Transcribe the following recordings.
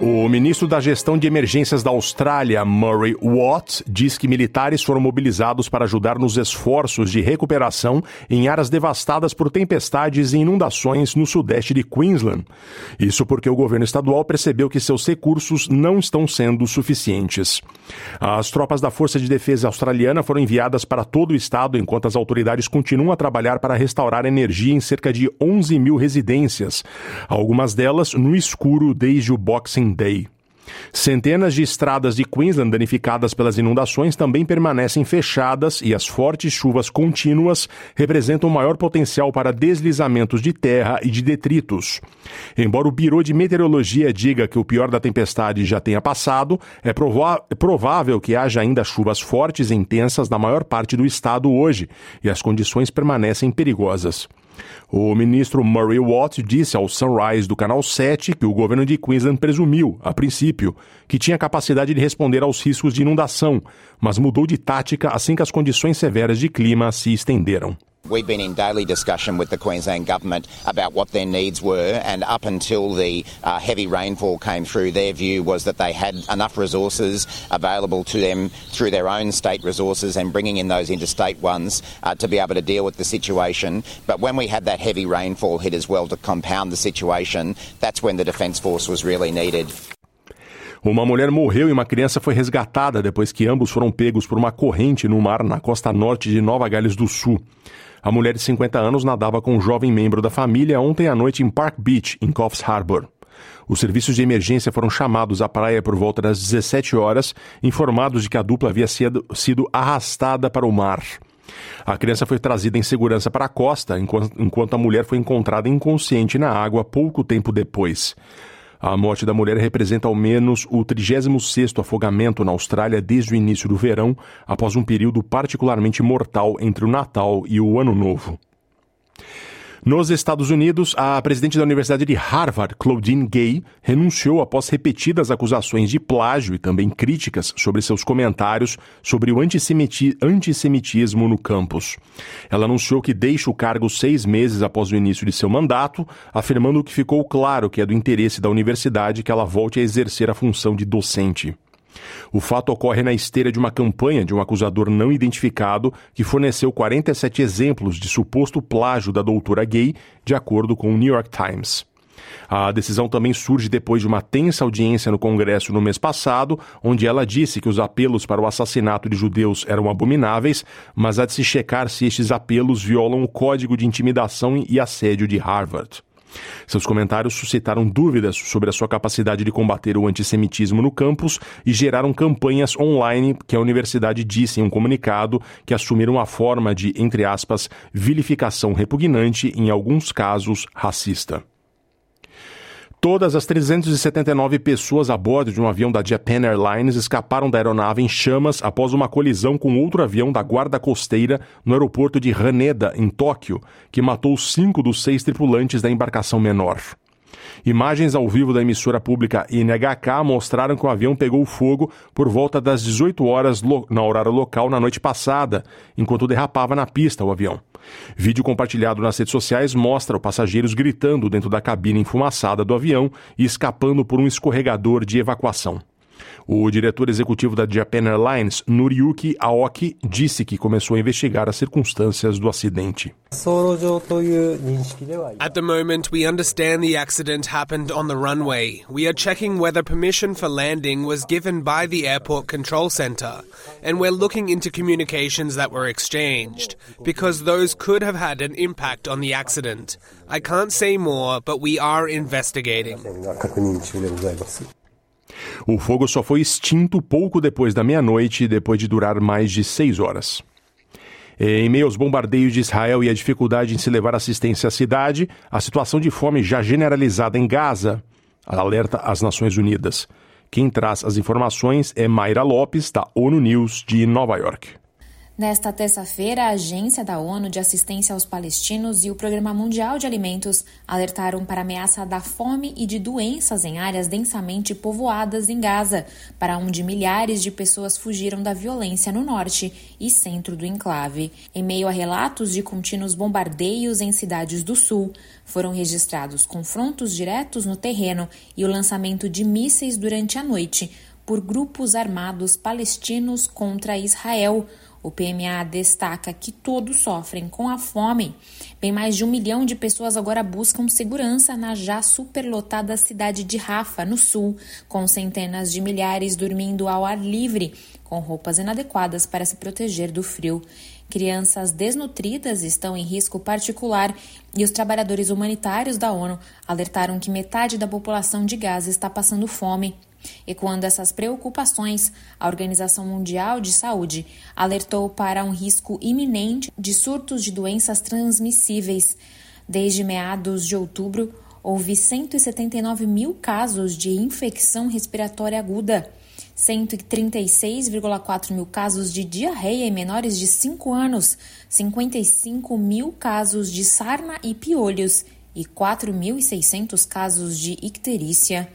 O ministro da Gestão de Emergências da Austrália, Murray Watt, diz que militares foram mobilizados para ajudar nos esforços de recuperação em áreas devastadas por tempestades e inundações no sudeste de Queensland. Isso porque o governo estadual percebeu que seus recursos não estão sendo suficientes. As tropas da Força de Defesa Australiana foram enviadas para todo o estado enquanto as autoridades continuam a trabalhar para restaurar energia em cerca de 11 mil residências, algumas delas no escuro desde o Boxing Day. Centenas de estradas de Queensland danificadas pelas inundações também permanecem fechadas e as fortes chuvas contínuas representam maior potencial para deslizamentos de terra e de detritos. Embora o Biro de Meteorologia diga que o pior da tempestade já tenha passado, é, é provável que haja ainda chuvas fortes e intensas na maior parte do estado hoje e as condições permanecem perigosas. O ministro Murray Watt disse ao Sunrise do Canal 7 que o governo de Queensland presumiu, a princípio, que tinha capacidade de responder aos riscos de inundação, mas mudou de tática assim que as condições severas de clima se estenderam. We've been in daily discussion with the Queensland Government about what their needs were, and up until the uh, heavy rainfall came through, their view was that they had enough resources available to them through their own state resources and bringing in those interstate ones uh, to be able to deal with the situation. But when we had that heavy rainfall hit as well to compound the situation, that's when the Defence Force was really needed. Uma mulher morreu e uma criança foi resgatada depois que ambos foram pegos por uma corrente no mar na costa norte de Nova Gales do Sul. A mulher de 50 anos nadava com um jovem membro da família ontem à noite em Park Beach, em Coffs Harbour. Os serviços de emergência foram chamados à praia por volta das 17 horas, informados de que a dupla havia sido, arrastada para o mar. A criança foi trazida em segurança para a costa, enquanto a mulher foi encontrada inconsciente na água pouco tempo depois. A morte da mulher representa ao menos o 36º afogamento na Austrália desde o início do verão, após um período particularmente mortal entre o Natal e o Ano Novo. Nos Estados Unidos, a presidente da Universidade de Harvard, Claudine Gay, renunciou após repetidas acusações de plágio e também críticas sobre seus comentários sobre o antissemiti antissemitismo no campus. Ela anunciou que deixa o cargo seis meses após o início de seu mandato, afirmando que ficou claro que é do interesse da universidade que ela volte a exercer a função de docente. O fato ocorre na esteira de uma campanha de um acusador não identificado que forneceu 47 exemplos de suposto plágio da doutora gay, de acordo com o New York Times. A decisão também surge depois de uma tensa audiência no Congresso no mês passado, onde ela disse que os apelos para o assassinato de judeus eram abomináveis, mas há de se checar se estes apelos violam o Código de Intimidação e Assédio de Harvard. Seus comentários suscitaram dúvidas sobre a sua capacidade de combater o antissemitismo no campus e geraram campanhas online que a universidade disse em um comunicado que assumiram a forma de, entre aspas, vilificação repugnante, em alguns casos racista. Todas as 379 pessoas a bordo de um avião da Japan Airlines escaparam da aeronave em chamas após uma colisão com outro avião da Guarda Costeira no aeroporto de Haneda, em Tóquio, que matou cinco dos seis tripulantes da embarcação menor. Imagens ao vivo da emissora pública NHK mostraram que o avião pegou fogo por volta das 18 horas na horário local na noite passada, enquanto derrapava na pista o avião. Vídeo compartilhado nas redes sociais mostra os passageiros gritando dentro da cabine enfumaçada do avião e escapando por um escorregador de evacuação. O diretor executivo da Japan Airlines, Noriyuki Aoki, disse que começou a investigar as circunstâncias do acidente. At the moment, we understand the accident happened on the runway. We are checking whether permission for landing was given by the airport control center, and we're looking into communications that were exchanged, because those could have had an impact on the accident. I can't say more, but we are investigating. O fogo só foi extinto pouco depois da meia-noite, depois de durar mais de seis horas. Em meio aos bombardeios de Israel e a dificuldade em se levar assistência à cidade, a situação de fome já generalizada em Gaza alerta as Nações Unidas. Quem traz as informações é Mayra Lopes, da ONU News de Nova York. Nesta terça-feira, a Agência da ONU de Assistência aos Palestinos e o Programa Mundial de Alimentos alertaram para a ameaça da fome e de doenças em áreas densamente povoadas em Gaza, para onde milhares de pessoas fugiram da violência no norte e centro do enclave. Em meio a relatos de contínuos bombardeios em cidades do sul, foram registrados confrontos diretos no terreno e o lançamento de mísseis durante a noite por grupos armados palestinos contra Israel o PMA destaca que todos sofrem com a fome. Bem mais de um milhão de pessoas agora buscam segurança na já superlotada cidade de Rafa, no sul, com centenas de milhares dormindo ao ar livre, com roupas inadequadas para se proteger do frio. Crianças desnutridas estão em risco particular e os trabalhadores humanitários da ONU alertaram que metade da população de Gaza está passando fome. Ecoando essas preocupações, a Organização Mundial de Saúde alertou para um risco iminente de surtos de doenças transmissíveis. Desde meados de outubro, houve 179 mil casos de infecção respiratória aguda, 136,4 mil casos de diarreia em menores de 5 anos, 55 mil casos de sarna e piolhos e 4.600 casos de icterícia.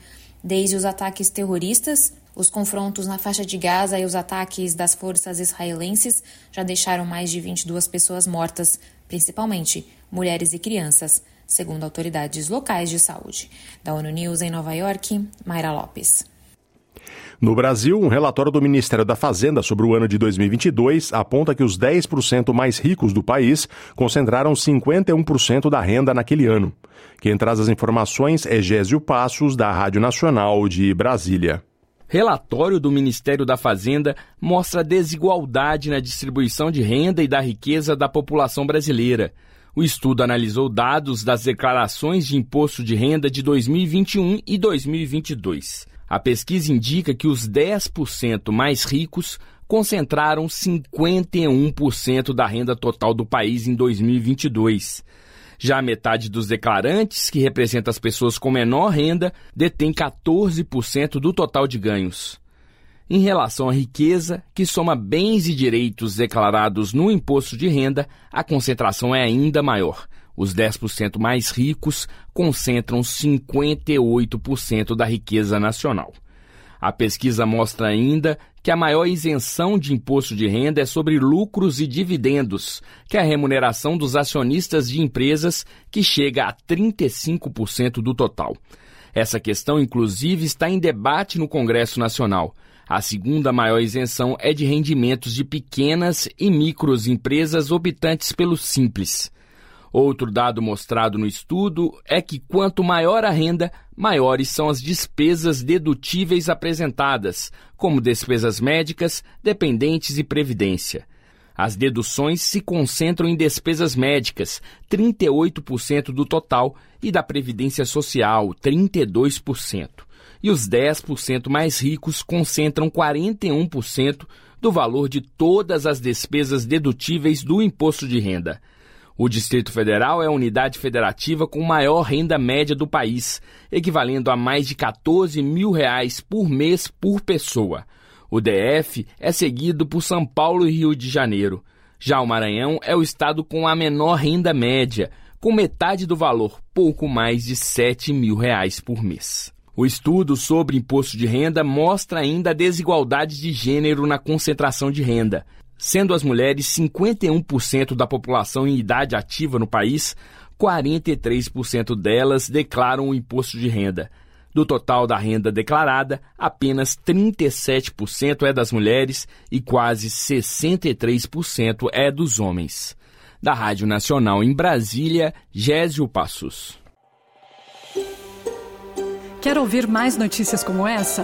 Desde os ataques terroristas, os confrontos na faixa de Gaza e os ataques das forças israelenses já deixaram mais de 22 pessoas mortas, principalmente mulheres e crianças, segundo autoridades locais de saúde. Da ONU News em Nova York, Mayra Lopes. No Brasil, um relatório do Ministério da Fazenda sobre o ano de 2022 aponta que os 10% mais ricos do país concentraram 51% da renda naquele ano. Quem traz as informações é Gésio Passos, da Rádio Nacional de Brasília. Relatório do Ministério da Fazenda mostra a desigualdade na distribuição de renda e da riqueza da população brasileira. O estudo analisou dados das declarações de imposto de renda de 2021 e 2022. A pesquisa indica que os 10% mais ricos concentraram 51% da renda total do país em 2022. Já a metade dos declarantes, que representa as pessoas com menor renda, detém 14% do total de ganhos. Em relação à riqueza, que soma bens e direitos declarados no imposto de renda, a concentração é ainda maior. Os 10% mais ricos concentram 58% da riqueza nacional. A pesquisa mostra ainda que a maior isenção de imposto de renda é sobre lucros e dividendos, que é a remuneração dos acionistas de empresas, que chega a 35% do total. Essa questão, inclusive, está em debate no Congresso Nacional. A segunda maior isenção é de rendimentos de pequenas e microempresas optantes pelo Simples. Outro dado mostrado no estudo é que quanto maior a renda, maiores são as despesas dedutíveis apresentadas, como despesas médicas, dependentes e previdência. As deduções se concentram em despesas médicas, 38% do total, e da previdência social, 32%. E os 10% mais ricos concentram 41% do valor de todas as despesas dedutíveis do imposto de renda. O Distrito Federal é a unidade federativa com maior renda média do país, equivalendo a mais de 14 mil reais por mês por pessoa. O DF é seguido por São Paulo e Rio de Janeiro. Já o Maranhão é o estado com a menor renda média, com metade do valor, pouco mais de 7 mil reais por mês. O estudo sobre imposto de renda mostra ainda a desigualdade de gênero na concentração de renda. Sendo as mulheres 51% da população em idade ativa no país, 43% delas declaram o imposto de renda. Do total da renda declarada, apenas 37% é das mulheres e quase 63% é dos homens. Da Rádio Nacional em Brasília, Gésio Passos. Quer ouvir mais notícias como essa?